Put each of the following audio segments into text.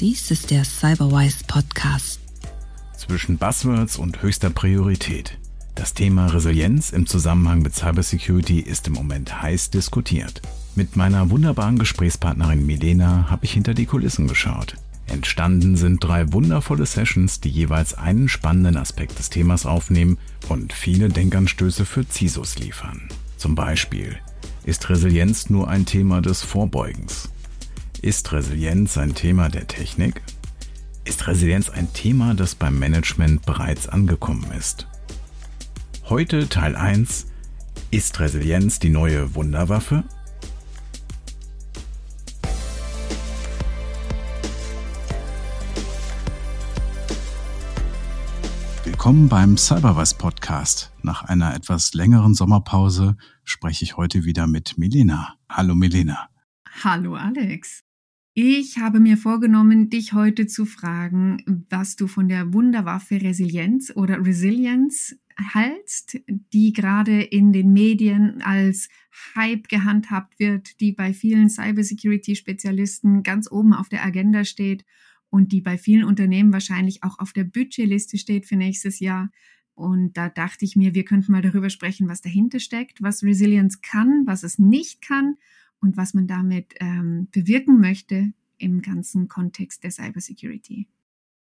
Dies ist der Cyberwise Podcast. Zwischen Buzzwords und höchster Priorität. Das Thema Resilienz im Zusammenhang mit Cybersecurity ist im Moment heiß diskutiert. Mit meiner wunderbaren Gesprächspartnerin Milena habe ich hinter die Kulissen geschaut. Entstanden sind drei wundervolle Sessions, die jeweils einen spannenden Aspekt des Themas aufnehmen und viele Denkanstöße für CISOs liefern. Zum Beispiel, ist Resilienz nur ein Thema des Vorbeugens? Ist Resilienz ein Thema der Technik? Ist Resilienz ein Thema, das beim Management bereits angekommen ist? Heute Teil 1. Ist Resilienz die neue Wunderwaffe? Willkommen beim Cyberwise Podcast. Nach einer etwas längeren Sommerpause spreche ich heute wieder mit Milena. Hallo Milena. Hallo Alex. Ich habe mir vorgenommen, dich heute zu fragen, was du von der Wunderwaffe Resilienz oder Resilience hältst, die gerade in den Medien als Hype gehandhabt wird, die bei vielen Cybersecurity-Spezialisten ganz oben auf der Agenda steht und die bei vielen Unternehmen wahrscheinlich auch auf der Budgetliste steht für nächstes Jahr. Und da dachte ich mir, wir könnten mal darüber sprechen, was dahinter steckt, was Resilience kann, was es nicht kann und was man damit ähm, bewirken möchte im ganzen Kontext der Cybersecurity.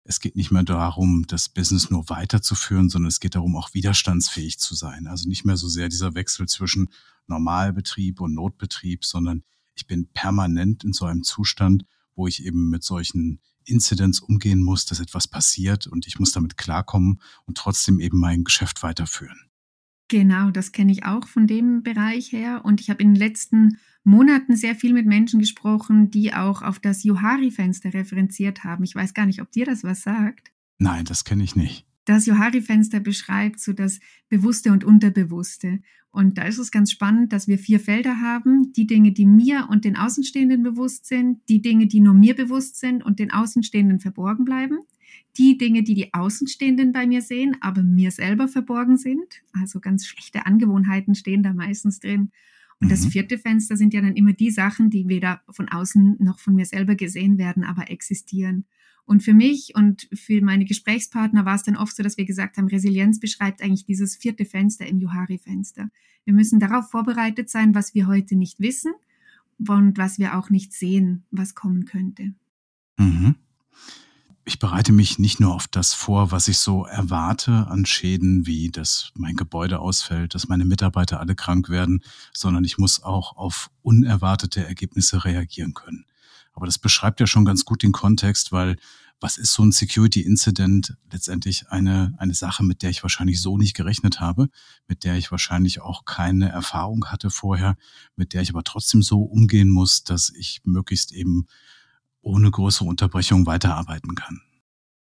Es geht nicht mehr darum, das Business nur weiterzuführen, sondern es geht darum, auch widerstandsfähig zu sein. Also nicht mehr so sehr dieser Wechsel zwischen Normalbetrieb und Notbetrieb, sondern ich bin permanent in so einem Zustand, wo ich eben mit solchen Incidents umgehen muss, dass etwas passiert und ich muss damit klarkommen und trotzdem eben mein Geschäft weiterführen. Genau, das kenne ich auch von dem Bereich her. Und ich habe in den letzten Monaten sehr viel mit Menschen gesprochen, die auch auf das Johari-Fenster referenziert haben. Ich weiß gar nicht, ob dir das was sagt. Nein, das kenne ich nicht. Das Johari-Fenster beschreibt so das Bewusste und Unterbewusste. Und da ist es ganz spannend, dass wir vier Felder haben. Die Dinge, die mir und den Außenstehenden bewusst sind, die Dinge, die nur mir bewusst sind und den Außenstehenden verborgen bleiben, die Dinge, die die Außenstehenden bei mir sehen, aber mir selber verborgen sind. Also ganz schlechte Angewohnheiten stehen da meistens drin. Und mhm. das vierte Fenster sind ja dann immer die Sachen, die weder von außen noch von mir selber gesehen werden, aber existieren. Und für mich und für meine Gesprächspartner war es dann oft so, dass wir gesagt haben, Resilienz beschreibt eigentlich dieses vierte Fenster im Johari-Fenster. Wir müssen darauf vorbereitet sein, was wir heute nicht wissen und was wir auch nicht sehen, was kommen könnte. Mhm. Ich bereite mich nicht nur auf das vor, was ich so erwarte an Schäden, wie dass mein Gebäude ausfällt, dass meine Mitarbeiter alle krank werden, sondern ich muss auch auf unerwartete Ergebnisse reagieren können. Aber das beschreibt ja schon ganz gut den Kontext, weil was ist so ein Security Incident? Letztendlich eine, eine Sache, mit der ich wahrscheinlich so nicht gerechnet habe, mit der ich wahrscheinlich auch keine Erfahrung hatte vorher, mit der ich aber trotzdem so umgehen muss, dass ich möglichst eben ohne größere Unterbrechung weiterarbeiten kann.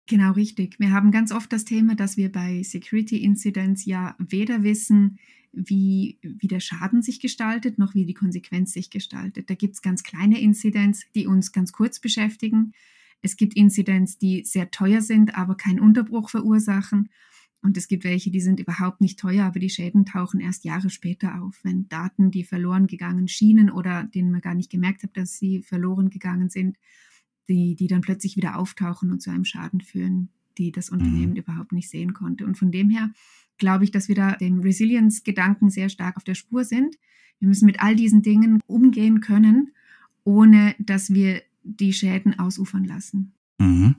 Genau richtig. Wir haben ganz oft das Thema, dass wir bei Security Incidents ja weder wissen, wie, wie der Schaden sich gestaltet, noch wie die Konsequenz sich gestaltet. Da gibt es ganz kleine Incidents, die uns ganz kurz beschäftigen. Es gibt Incidents, die sehr teuer sind, aber keinen Unterbruch verursachen. Und es gibt welche, die sind überhaupt nicht teuer, aber die Schäden tauchen erst Jahre später auf, wenn Daten, die verloren gegangen schienen oder denen man gar nicht gemerkt hat, dass sie verloren gegangen sind, die, die dann plötzlich wieder auftauchen und zu einem Schaden führen, die das Unternehmen mhm. überhaupt nicht sehen konnte. Und von dem her glaube ich, dass wir da dem Resilience-Gedanken sehr stark auf der Spur sind. Wir müssen mit all diesen Dingen umgehen können, ohne dass wir die Schäden ausufern lassen. Mhm.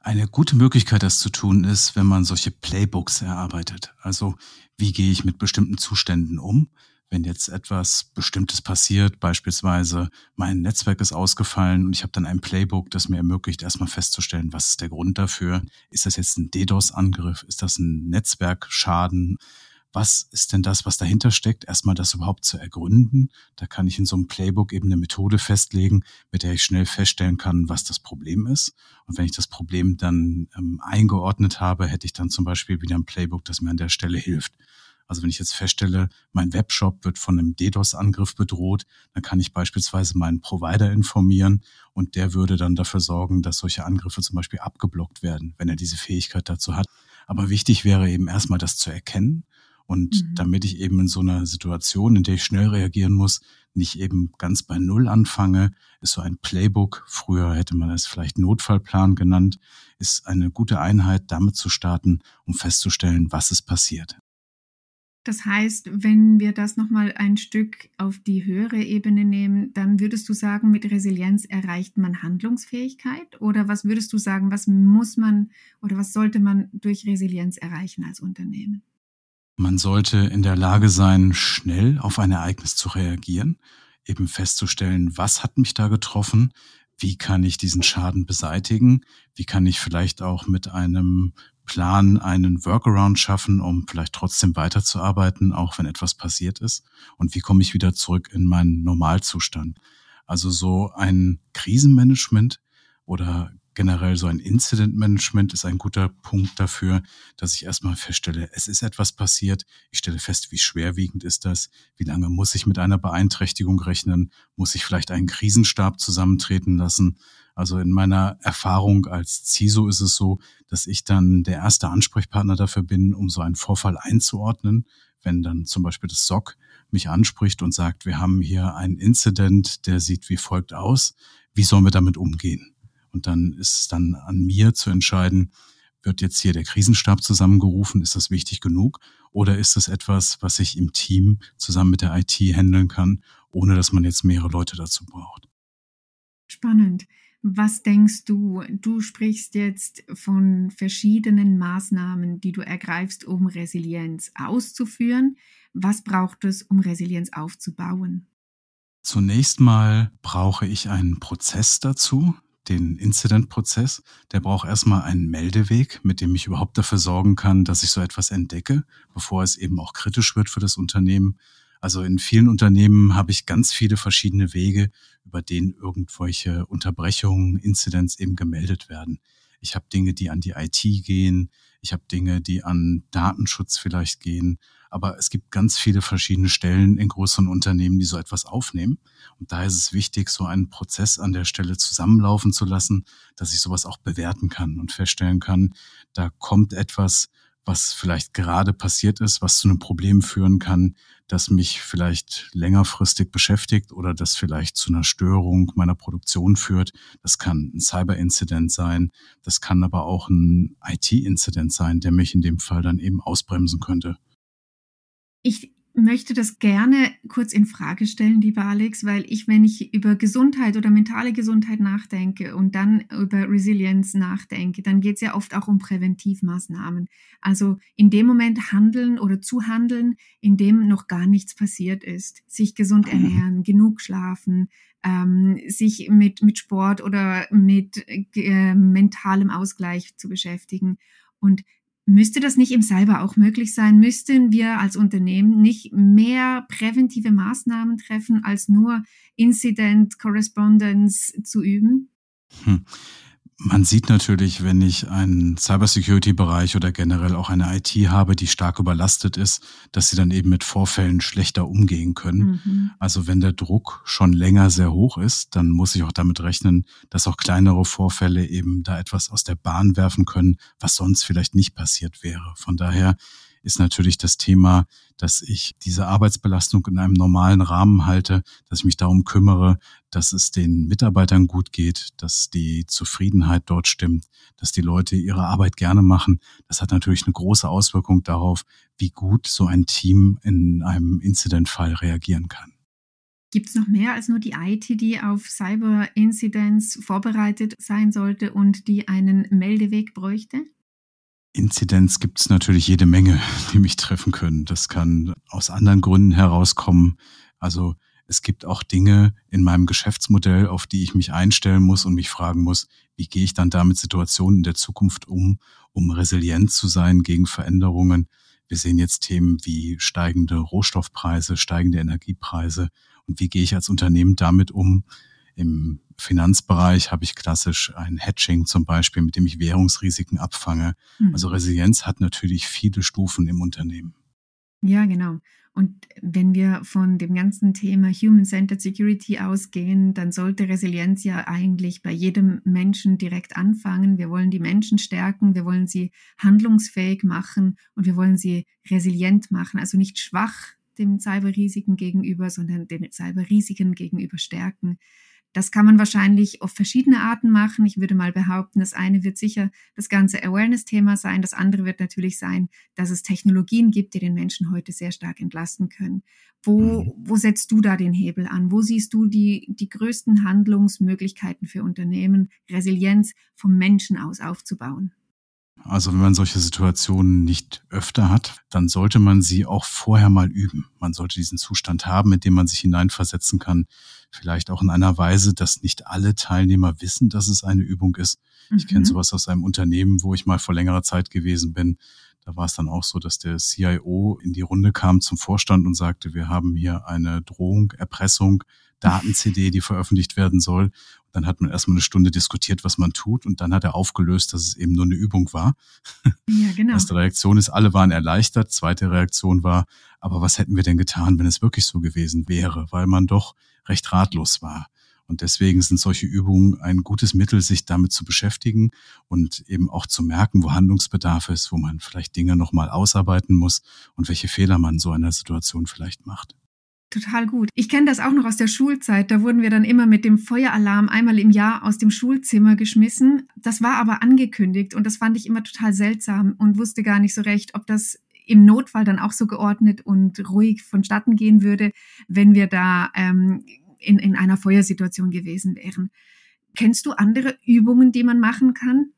Eine gute Möglichkeit, das zu tun, ist, wenn man solche Playbooks erarbeitet. Also, wie gehe ich mit bestimmten Zuständen um? Wenn jetzt etwas Bestimmtes passiert, beispielsweise mein Netzwerk ist ausgefallen und ich habe dann ein Playbook, das mir ermöglicht, erstmal festzustellen, was ist der Grund dafür? Ist das jetzt ein DDoS-Angriff? Ist das ein Netzwerkschaden? Was ist denn das, was dahinter steckt? Erstmal das überhaupt zu ergründen. Da kann ich in so einem Playbook eben eine Methode festlegen, mit der ich schnell feststellen kann, was das Problem ist. Und wenn ich das Problem dann ähm, eingeordnet habe, hätte ich dann zum Beispiel wieder ein Playbook, das mir an der Stelle hilft. Also wenn ich jetzt feststelle, mein Webshop wird von einem DDoS-Angriff bedroht, dann kann ich beispielsweise meinen Provider informieren und der würde dann dafür sorgen, dass solche Angriffe zum Beispiel abgeblockt werden, wenn er diese Fähigkeit dazu hat. Aber wichtig wäre eben erstmal das zu erkennen Und mhm. damit ich eben in so einer Situation, in der ich schnell reagieren muss, nicht eben ganz bei Null anfange, ist so ein Playbook, früher hätte man es vielleicht Notfallplan genannt, ist eine gute Einheit, damit zu starten, um festzustellen, was ist passiert. Das heißt, wenn wir das nochmal ein Stück auf die höhere Ebene nehmen, dann würdest du sagen, mit Resilienz erreicht man Handlungsfähigkeit? Oder was würdest du sagen, was muss man oder was sollte man durch Resilienz erreichen als Unternehmen? Man sollte in der Lage sein, schnell auf ein Ereignis zu reagieren, eben festzustellen, was hat mich da getroffen, wie kann ich diesen Schaden beseitigen, wie kann ich vielleicht auch mit einem Plan einen Workaround schaffen, um vielleicht trotzdem weiterzuarbeiten, auch wenn etwas passiert ist, und wie komme ich wieder zurück in meinen Normalzustand. Also so ein Krisenmanagement oder generell so ein Incident Management ist ein guter Punkt dafür, dass ich erstmal feststelle, es ist etwas passiert. Ich stelle fest, wie schwerwiegend ist das? Wie lange muss ich mit einer Beeinträchtigung rechnen? Muss ich vielleicht einen Krisenstab zusammentreten lassen? Also in meiner Erfahrung als CISO ist es so, dass ich dann der erste Ansprechpartner dafür bin, um so einen Vorfall einzuordnen. Wenn dann zum Beispiel das SOC mich anspricht und sagt, wir haben hier einen Incident, der sieht wie folgt aus. Wie sollen wir damit umgehen? Und dann ist es dann an mir zu entscheiden, wird jetzt hier der Krisenstab zusammengerufen? Ist das wichtig genug? Oder ist das etwas, was ich im Team zusammen mit der IT handeln kann, ohne dass man jetzt mehrere Leute dazu braucht? Spannend. Was denkst du? Du sprichst jetzt von verschiedenen Maßnahmen, die du ergreifst, um Resilienz auszuführen. Was braucht es, um Resilienz aufzubauen? Zunächst mal brauche ich einen Prozess dazu, den Incident-Prozess, der braucht erstmal einen Meldeweg, mit dem ich überhaupt dafür sorgen kann, dass ich so etwas entdecke, bevor es eben auch kritisch wird für das Unternehmen. Also in vielen Unternehmen habe ich ganz viele verschiedene Wege, über denen irgendwelche Unterbrechungen, Incidents eben gemeldet werden. Ich habe Dinge, die an die IT gehen. Ich habe Dinge, die an Datenschutz vielleicht gehen. Aber es gibt ganz viele verschiedene Stellen in größeren Unternehmen, die so etwas aufnehmen. Und da ist es wichtig, so einen Prozess an der Stelle zusammenlaufen zu lassen, dass ich sowas auch bewerten kann und feststellen kann, da kommt etwas, was vielleicht gerade passiert ist, was zu einem Problem führen kann, das mich vielleicht längerfristig beschäftigt oder das vielleicht zu einer Störung meiner Produktion führt. Das kann ein Cyber-Incident sein, das kann aber auch ein IT-Incident sein, der mich in dem Fall dann eben ausbremsen könnte. Ich möchte das gerne kurz in Frage stellen, lieber Alex, weil ich, wenn ich über Gesundheit oder mentale Gesundheit nachdenke und dann über Resilienz nachdenke, dann geht es ja oft auch um Präventivmaßnahmen. Also in dem Moment handeln oder zu handeln, in dem noch gar nichts passiert ist. Sich gesund mhm. ernähren, genug schlafen, ähm, sich mit, mit Sport oder mit äh, mentalem Ausgleich zu beschäftigen. Und Müsste das nicht im Cyber auch möglich sein? Müssten wir als Unternehmen nicht mehr präventive Maßnahmen treffen, als nur Incident Correspondence zu üben? Hm. Man sieht natürlich, wenn ich einen Cybersecurity-Bereich oder generell auch eine IT habe, die stark überlastet ist, dass sie dann eben mit Vorfällen schlechter umgehen können. Mhm. Also wenn der Druck schon länger sehr hoch ist, dann muss ich auch damit rechnen, dass auch kleinere Vorfälle eben da etwas aus der Bahn werfen können, was sonst vielleicht nicht passiert wäre. Von daher ist natürlich das Thema, dass ich diese Arbeitsbelastung in einem normalen Rahmen halte, dass ich mich darum kümmere, dass es den Mitarbeitern gut geht, dass die Zufriedenheit dort stimmt, dass die Leute ihre Arbeit gerne machen. Das hat natürlich eine große Auswirkung darauf, wie gut so ein Team in einem Incidentfall reagieren kann. Gibt es noch mehr als nur die IT, die auf Cyber-Incidents vorbereitet sein sollte und die einen Meldeweg bräuchte? Inzidenz gibt es natürlich jede Menge, die mich treffen können. Das kann aus anderen Gründen herauskommen. Also es gibt auch Dinge in meinem Geschäftsmodell, auf die ich mich einstellen muss und mich fragen muss, wie gehe ich dann damit Situationen in der Zukunft um, um resilient zu sein gegen Veränderungen. Wir sehen jetzt Themen wie steigende Rohstoffpreise, steigende Energiepreise und wie gehe ich als Unternehmen damit um, im Finanzbereich habe ich klassisch ein Hedging zum Beispiel, mit dem ich Währungsrisiken abfange. Mhm. Also Resilienz hat natürlich viele Stufen im Unternehmen. Ja, genau. Und wenn wir von dem ganzen Thema Human-Centered Security ausgehen, dann sollte Resilienz ja eigentlich bei jedem Menschen direkt anfangen. Wir wollen die Menschen stärken, wir wollen sie handlungsfähig machen und wir wollen sie resilient machen. Also nicht schwach dem Cyberrisiken gegenüber, sondern den Cyberrisiken gegenüber stärken. Das kann man wahrscheinlich auf verschiedene Arten machen. Ich würde mal behaupten, das eine wird sicher das ganze Awareness-Thema sein. Das andere wird natürlich sein, dass es Technologien gibt, die den Menschen heute sehr stark entlasten können. Wo, mhm. wo setzt du da den Hebel an? Wo siehst du die, die größten Handlungsmöglichkeiten für Unternehmen, Resilienz vom Menschen aus aufzubauen? Also wenn man solche Situationen nicht öfter hat, dann sollte man sie auch vorher mal üben. Man sollte diesen Zustand haben, in dem man sich hineinversetzen kann. Vielleicht auch in einer Weise, dass nicht alle Teilnehmer wissen, dass es eine Übung ist. Mhm. Ich kenne mhm. sowas aus einem Unternehmen, wo ich mal vor längerer Zeit gewesen bin. Da war es dann auch so, dass der CIO in die Runde kam zum Vorstand und sagte, wir haben hier eine Drohung, Erpressung, Daten-CD, die veröffentlicht werden soll. Dann hat man erstmal eine Stunde diskutiert, was man tut, und dann hat er aufgelöst, dass es eben nur eine Übung war. Ja, genau. Erste Reaktion ist, alle waren erleichtert. Zweite Reaktion war, aber was hätten wir denn getan, wenn es wirklich so gewesen wäre? Weil man doch recht ratlos war. Und deswegen sind solche Übungen ein gutes Mittel, sich damit zu beschäftigen und eben auch zu merken, wo Handlungsbedarf ist, wo man vielleicht Dinge nochmal ausarbeiten muss und welche Fehler man in so einer Situation vielleicht macht. Total gut. Ich kenne das auch noch aus der Schulzeit. Da wurden wir dann immer mit dem Feueralarm einmal im Jahr aus dem Schulzimmer geschmissen. Das war aber angekündigt und das fand ich immer total seltsam und wusste gar nicht so recht, ob das im Notfall dann auch so geordnet und ruhig vonstatten gehen würde, wenn wir da ähm, in, in einer Feuersituation gewesen wären. Kennst du andere Übungen, die man machen kann?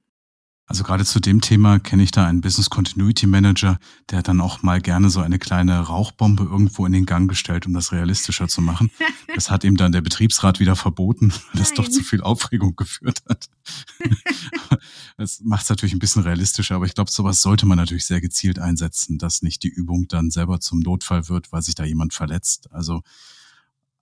Also gerade zu dem Thema kenne ich da einen Business Continuity Manager, der dann auch mal gerne so eine kleine Rauchbombe irgendwo in den Gang gestellt, um das realistischer zu machen. Das hat ihm dann der Betriebsrat wieder verboten, weil das doch zu viel Aufregung geführt hat. Das macht es natürlich ein bisschen realistischer, aber ich glaube, sowas sollte man natürlich sehr gezielt einsetzen, dass nicht die Übung dann selber zum Notfall wird, weil sich da jemand verletzt. Also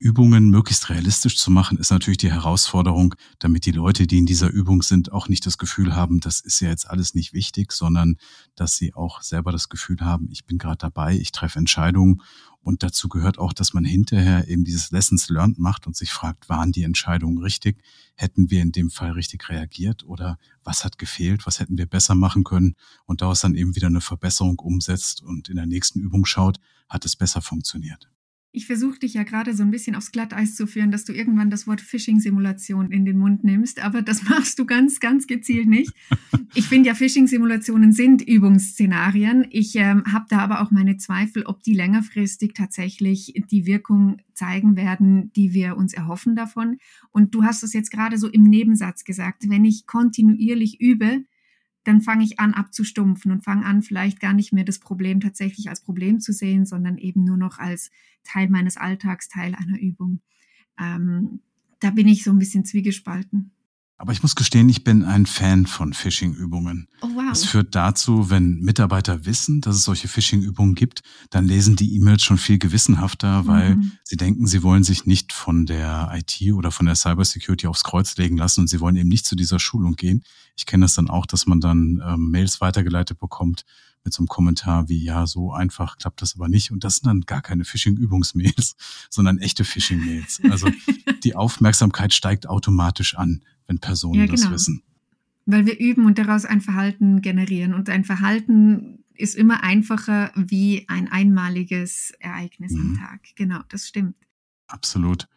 Übungen möglichst realistisch zu machen, ist natürlich die Herausforderung, damit die Leute, die in dieser Übung sind, auch nicht das Gefühl haben, das ist ja jetzt alles nicht wichtig, sondern dass sie auch selber das Gefühl haben, ich bin gerade dabei, ich treffe Entscheidungen. Und dazu gehört auch, dass man hinterher eben dieses Lessons Learned macht und sich fragt, waren die Entscheidungen richtig? Hätten wir in dem Fall richtig reagiert? Oder was hat gefehlt? Was hätten wir besser machen können? Und daraus dann eben wieder eine Verbesserung umsetzt und in der nächsten Übung schaut, hat es besser funktioniert. Ich versuche dich ja gerade so ein bisschen aufs Glatteis zu führen, dass du irgendwann das Wort Phishing-Simulation in den Mund nimmst, aber das machst du ganz, ganz gezielt nicht. Ich finde ja, Phishing-Simulationen sind Übungsszenarien. Ich ähm, habe da aber auch meine Zweifel, ob die längerfristig tatsächlich die Wirkung zeigen werden, die wir uns erhoffen davon. Und du hast es jetzt gerade so im Nebensatz gesagt, wenn ich kontinuierlich übe, dann fange ich an abzustumpfen und fange an, vielleicht gar nicht mehr das Problem tatsächlich als Problem zu sehen, sondern eben nur noch als Teil meines Alltags, Teil einer Übung. Ähm, da bin ich so ein bisschen zwiegespalten. Aber ich muss gestehen, ich bin ein Fan von Phishing-Übungen. Oh, wow. Das führt dazu, wenn Mitarbeiter wissen, dass es solche Phishing-Übungen gibt, dann lesen die E-Mails schon viel gewissenhafter, weil mhm. sie denken, sie wollen sich nicht von der IT oder von der Cybersecurity aufs Kreuz legen lassen und sie wollen eben nicht zu dieser Schulung gehen. Ich kenne das dann auch, dass man dann ähm, Mails weitergeleitet bekommt mit so einem Kommentar wie, ja, so einfach klappt das aber nicht. Und das sind dann gar keine Phishing-Übungsmails, sondern echte Phishing-Mails. Also die Aufmerksamkeit steigt automatisch an wenn Personen ja, genau. das wissen. Weil wir üben und daraus ein Verhalten generieren. Und ein Verhalten ist immer einfacher wie ein einmaliges Ereignis mhm. am Tag. Genau, das stimmt. Absolut.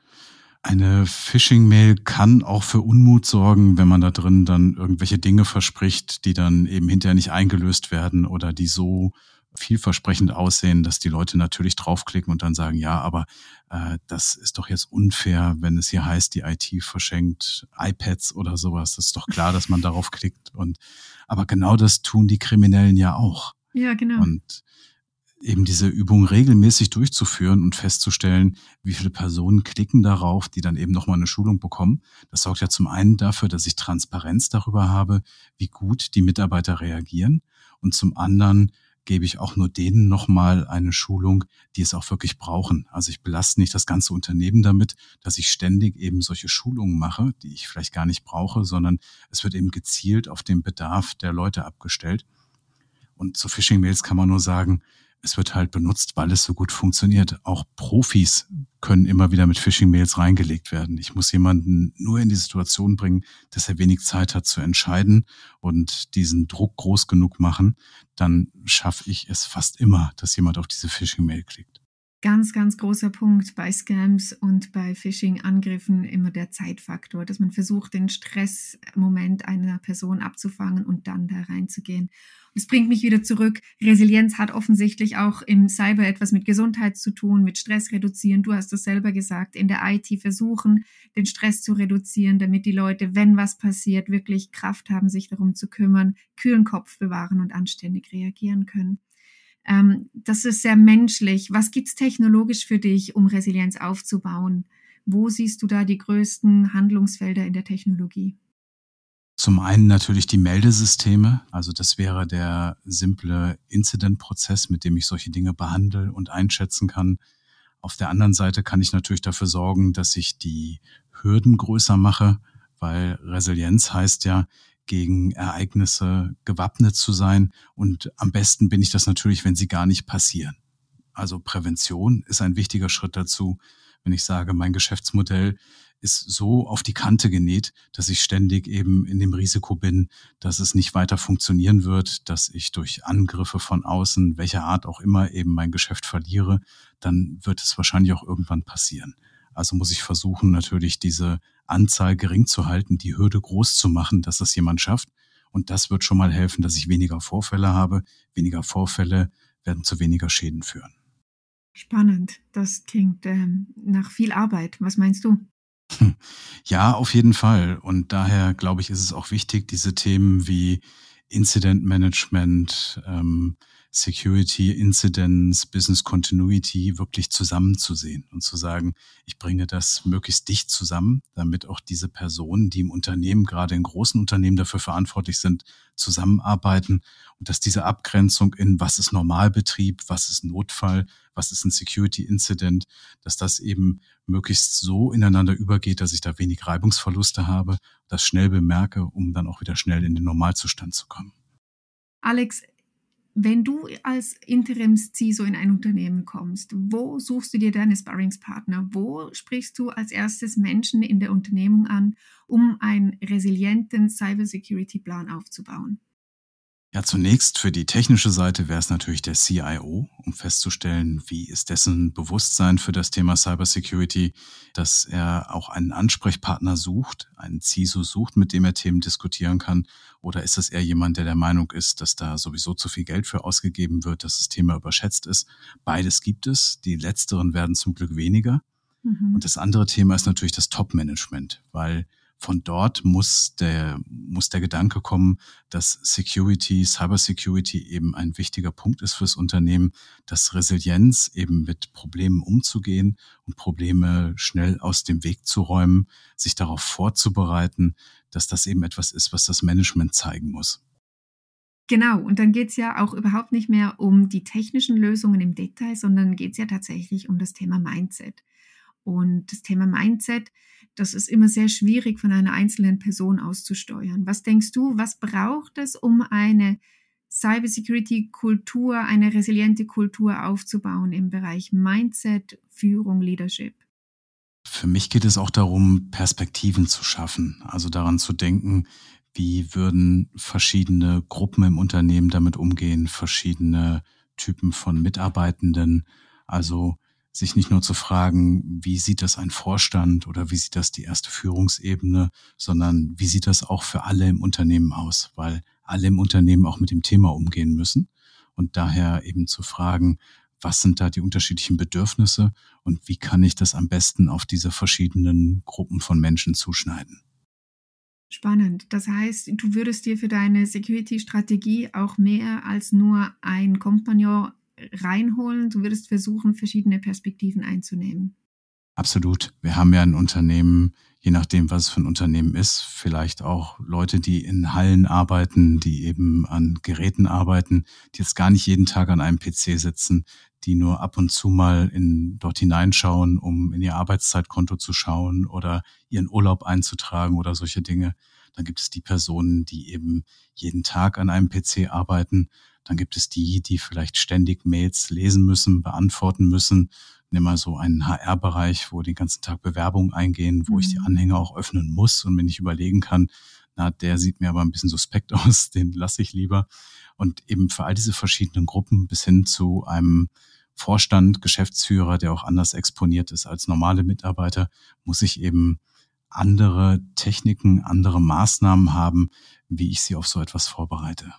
Eine Phishing-Mail kann auch für Unmut sorgen, wenn man da drin dann irgendwelche Dinge verspricht, die dann eben hinterher nicht eingelöst werden oder die so vielversprechend aussehen, dass die Leute natürlich draufklicken und dann sagen, ja, aber äh, das ist doch jetzt unfair, wenn es hier heißt, die IT verschenkt iPads oder sowas. Das ist doch klar, dass man darauf klickt. Und aber genau das tun die Kriminellen ja auch. Ja, genau. Und eben diese Übung regelmäßig durchzuführen und festzustellen, wie viele Personen klicken darauf, die dann eben nochmal eine Schulung bekommen. Das sorgt ja zum einen dafür, dass ich Transparenz darüber habe, wie gut die Mitarbeiter reagieren und zum anderen gebe ich auch nur denen nochmal eine Schulung, die es auch wirklich brauchen. Also ich belaste nicht das ganze Unternehmen damit, dass ich ständig eben solche Schulungen mache, die ich vielleicht gar nicht brauche, sondern es wird eben gezielt auf den Bedarf der Leute abgestellt. Und zu Phishing-Mails kann man nur sagen, es wird halt benutzt, weil es so gut funktioniert. Auch Profis können immer wieder mit Phishing-Mails reingelegt werden. Ich muss jemanden nur in die Situation bringen, dass er wenig Zeit hat zu entscheiden und diesen Druck groß genug machen, dann schaffe ich es fast immer, dass jemand auf diese Phishing-Mail klickt ganz, ganz großer Punkt bei Scams und bei Phishing-Angriffen immer der Zeitfaktor, dass man versucht, den Stressmoment einer Person abzufangen und dann da reinzugehen. Und es bringt mich wieder zurück. Resilienz hat offensichtlich auch im Cyber etwas mit Gesundheit zu tun, mit Stress reduzieren. Du hast das selber gesagt, in der IT versuchen, den Stress zu reduzieren, damit die Leute, wenn was passiert, wirklich Kraft haben, sich darum zu kümmern, kühlen Kopf bewahren und anständig reagieren können. Ähm, das ist sehr menschlich. Was gibt's technologisch für dich, um Resilienz aufzubauen? Wo siehst du da die größten Handlungsfelder in der Technologie? Zum einen natürlich die Meldesysteme. Also das wäre der simple Incident-Prozess, mit dem ich solche Dinge behandle und einschätzen kann. Auf der anderen Seite kann ich natürlich dafür sorgen, dass ich die Hürden größer mache, weil Resilienz heißt ja, gegen Ereignisse gewappnet zu sein. Und am besten bin ich das natürlich, wenn sie gar nicht passieren. Also Prävention ist ein wichtiger Schritt dazu. Wenn ich sage, mein Geschäftsmodell ist so auf die Kante genäht, dass ich ständig eben in dem Risiko bin, dass es nicht weiter funktionieren wird, dass ich durch Angriffe von außen, welcher Art auch immer, eben mein Geschäft verliere, dann wird es wahrscheinlich auch irgendwann passieren. Also muss ich versuchen, natürlich diese Anzahl gering zu halten, die Hürde groß zu machen, dass das jemand schafft. Und das wird schon mal helfen, dass ich weniger Vorfälle habe. Weniger Vorfälle werden zu weniger Schäden führen. Spannend. Das klingt ähm, nach viel Arbeit. Was meinst du? Ja, auf jeden Fall. Und daher glaube ich, ist es auch wichtig, diese Themen wie Incident Management, ähm, Security, Incidents, Business Continuity wirklich zusammenzusehen und zu sagen, ich bringe das möglichst dicht zusammen, damit auch diese Personen, die im Unternehmen, gerade in großen Unternehmen dafür verantwortlich sind, zusammenarbeiten und dass diese Abgrenzung in was ist Normalbetrieb, was ist Notfall, was ist ein Security Incident, dass das eben möglichst so ineinander übergeht, dass ich da wenig Reibungsverluste habe, das schnell bemerke, um dann auch wieder schnell in den Normalzustand zu kommen. Alex, wenn du als Interims-CISO in ein Unternehmen kommst, wo suchst du dir deine Sparringspartner? Wo sprichst du als erstes Menschen in der Unternehmung an, um einen resilienten Cybersecurity-Plan aufzubauen? Ja, zunächst für die technische Seite wäre es natürlich der CIO, um festzustellen, wie ist dessen Bewusstsein für das Thema Cybersecurity, dass er auch einen Ansprechpartner sucht, einen CISO sucht, mit dem er Themen diskutieren kann. Oder ist es eher jemand, der der Meinung ist, dass da sowieso zu viel Geld für ausgegeben wird, dass das Thema überschätzt ist? Beides gibt es. Die letzteren werden zum Glück weniger. Mhm. Und das andere Thema ist natürlich das Top-Management, weil von dort muss der, muss der Gedanke kommen, dass Security, Cybersecurity eben ein wichtiger Punkt ist fürs Unternehmen, dass Resilienz eben mit Problemen umzugehen und Probleme schnell aus dem Weg zu räumen, sich darauf vorzubereiten, dass das eben etwas ist, was das Management zeigen muss. Genau, und dann geht es ja auch überhaupt nicht mehr um die technischen Lösungen im Detail, sondern geht es ja tatsächlich um das Thema Mindset. Und das Thema Mindset, das ist immer sehr schwierig von einer einzelnen Person auszusteuern. Was denkst du, was braucht es, um eine Cybersecurity-Kultur, eine resiliente Kultur aufzubauen im Bereich Mindset, Führung, Leadership? Für mich geht es auch darum, Perspektiven zu schaffen, also daran zu denken, wie würden verschiedene Gruppen im Unternehmen damit umgehen, verschiedene Typen von Mitarbeitenden. Also sich nicht nur zu fragen, wie sieht das ein Vorstand oder wie sieht das die erste Führungsebene, sondern wie sieht das auch für alle im Unternehmen aus, weil alle im Unternehmen auch mit dem Thema umgehen müssen und daher eben zu fragen, was sind da die unterschiedlichen Bedürfnisse und wie kann ich das am besten auf diese verschiedenen Gruppen von Menschen zuschneiden. Spannend. Das heißt, du würdest dir für deine Security-Strategie auch mehr als nur ein Kompagnon reinholen. Du würdest versuchen, verschiedene Perspektiven einzunehmen. Absolut. Wir haben ja ein Unternehmen, je nachdem, was es für ein Unternehmen ist, vielleicht auch Leute, die in Hallen arbeiten, die eben an Geräten arbeiten, die jetzt gar nicht jeden Tag an einem PC sitzen, die nur ab und zu mal in, dort hineinschauen, um in ihr Arbeitszeitkonto zu schauen oder ihren Urlaub einzutragen oder solche Dinge. Dann gibt es die Personen, die eben jeden Tag an einem PC arbeiten. Dann gibt es die, die vielleicht ständig Mails lesen müssen, beantworten müssen. Nimm mal so einen HR-Bereich, wo den ganzen Tag Bewerbungen eingehen, wo mhm. ich die mhm. Anhänger auch öffnen muss und mir nicht überlegen kann, na, der sieht mir aber ein bisschen suspekt aus, den lasse ich lieber. Und eben für all diese verschiedenen Gruppen bis hin zu einem Vorstand, Geschäftsführer, der auch anders exponiert ist als normale Mitarbeiter, muss ich eben andere Techniken, andere Maßnahmen haben, wie ich sie auf so etwas vorbereite.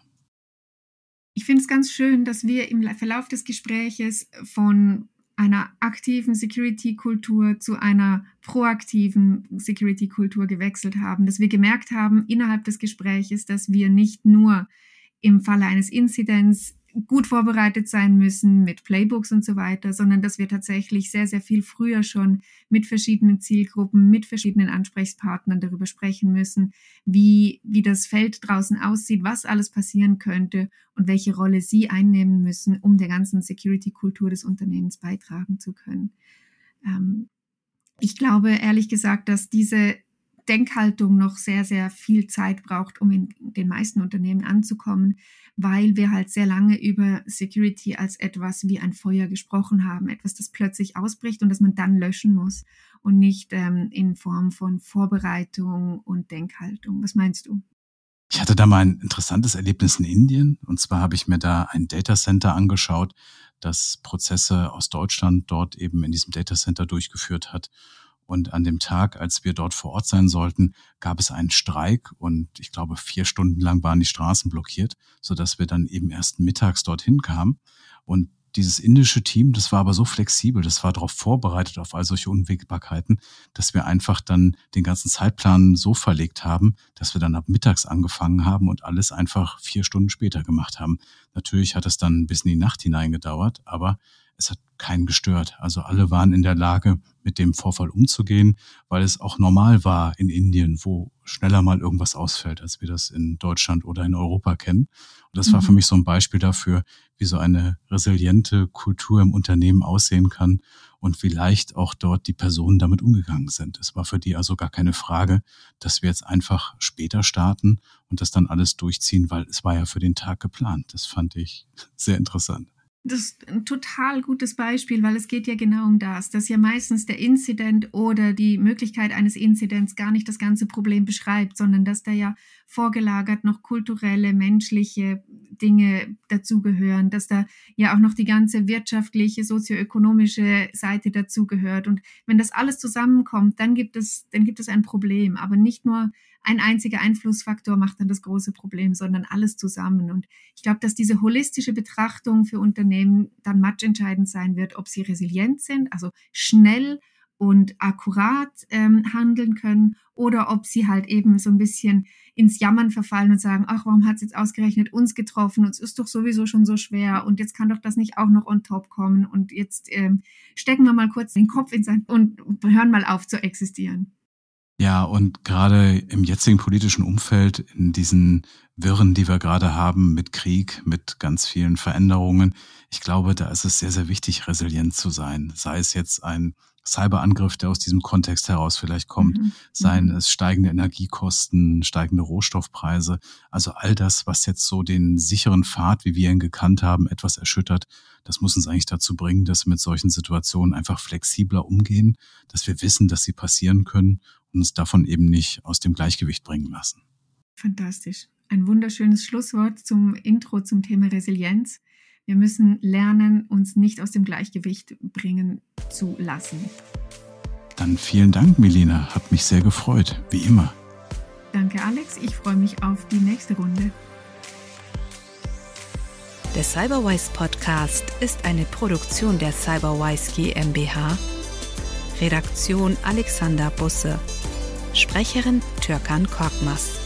Ich finde es ganz schön, dass wir im Verlauf des Gespräches von einer aktiven Security-Kultur zu einer proaktiven Security-Kultur gewechselt haben, dass wir gemerkt haben innerhalb des Gespräches, dass wir nicht nur im Falle eines Inzidents gut vorbereitet sein müssen mit Playbooks und so weiter, sondern dass wir tatsächlich sehr, sehr viel früher schon mit verschiedenen Zielgruppen, mit verschiedenen Ansprechpartnern darüber sprechen müssen, wie, wie das Feld draußen aussieht, was alles passieren könnte und welche Rolle sie einnehmen müssen, um der ganzen Security-Kultur des Unternehmens beitragen zu können. Ähm, ich glaube ehrlich gesagt, dass diese Denkhaltung noch sehr, sehr viel Zeit braucht, um in den meisten Unternehmen anzukommen, weil wir halt sehr lange über Security als etwas wie ein Feuer gesprochen haben, etwas, das plötzlich ausbricht und das man dann löschen muss und nicht ähm, in Form von Vorbereitung und Denkhaltung. Was meinst du? Ich hatte da mal ein interessantes Erlebnis in Indien. Und zwar habe ich mir da ein Datacenter angeschaut, das Prozesse aus Deutschland dort eben in diesem Datacenter durchgeführt hat. Und an dem Tag, als wir dort vor Ort sein sollten, gab es einen Streik und ich glaube, vier Stunden lang waren die Straßen blockiert, sodass wir dann eben erst mittags dorthin kamen. Und dieses indische Team, das war aber so flexibel, das war darauf vorbereitet auf all solche Unwägbarkeiten, dass wir einfach dann den ganzen Zeitplan so verlegt haben, dass wir dann ab mittags angefangen haben und alles einfach vier Stunden später gemacht haben. Natürlich hat es dann bis in die Nacht hinein gedauert, aber es hat keinen gestört. Also alle waren in der Lage, mit dem Vorfall umzugehen, weil es auch normal war in Indien, wo schneller mal irgendwas ausfällt, als wir das in Deutschland oder in Europa kennen. Und das mhm. war für mich so ein Beispiel dafür, wie so eine resiliente Kultur im Unternehmen aussehen kann und wie leicht auch dort die Personen damit umgegangen sind. Es war für die also gar keine Frage, dass wir jetzt einfach später starten und das dann alles durchziehen, weil es war ja für den Tag geplant. Das fand ich sehr interessant. Das ist ein total gutes Beispiel, weil es geht ja genau um das, dass ja meistens der Inzident oder die Möglichkeit eines Inzidents gar nicht das ganze Problem beschreibt, sondern dass da ja vorgelagert noch kulturelle, menschliche Dinge dazugehören, dass da ja auch noch die ganze wirtschaftliche, sozioökonomische Seite dazugehört. Und wenn das alles zusammenkommt, dann gibt es, dann gibt es ein Problem, aber nicht nur ein einziger Einflussfaktor macht dann das große Problem, sondern alles zusammen. Und ich glaube, dass diese holistische Betrachtung für Unternehmen dann matchentscheidend sein wird, ob sie resilient sind, also schnell und akkurat ähm, handeln können oder ob sie halt eben so ein bisschen ins Jammern verfallen und sagen, ach, warum hat es jetzt ausgerechnet uns getroffen? Uns ist doch sowieso schon so schwer und jetzt kann doch das nicht auch noch on top kommen und jetzt ähm, stecken wir mal kurz den Kopf in sein und hören mal auf zu existieren. Ja, und gerade im jetzigen politischen Umfeld, in diesen Wirren, die wir gerade haben, mit Krieg, mit ganz vielen Veränderungen, ich glaube, da ist es sehr, sehr wichtig, resilient zu sein. Sei es jetzt ein Cyberangriff, der aus diesem Kontext heraus vielleicht kommt, mhm. seien mhm. es steigende Energiekosten, steigende Rohstoffpreise, also all das, was jetzt so den sicheren Pfad, wie wir ihn gekannt haben, etwas erschüttert, das muss uns eigentlich dazu bringen, dass wir mit solchen Situationen einfach flexibler umgehen, dass wir wissen, dass sie passieren können und uns davon eben nicht aus dem Gleichgewicht bringen lassen. Fantastisch. Ein wunderschönes Schlusswort zum Intro zum Thema Resilienz. Wir müssen lernen, uns nicht aus dem Gleichgewicht bringen zu lassen. Dann vielen Dank, Milena. Hat mich sehr gefreut, wie immer. Danke, Alex. Ich freue mich auf die nächste Runde. Der Cyberwise Podcast ist eine Produktion der Cyberwise GmbH. Redaktion Alexander Busse. Sprecherin Türkan Korkmaz.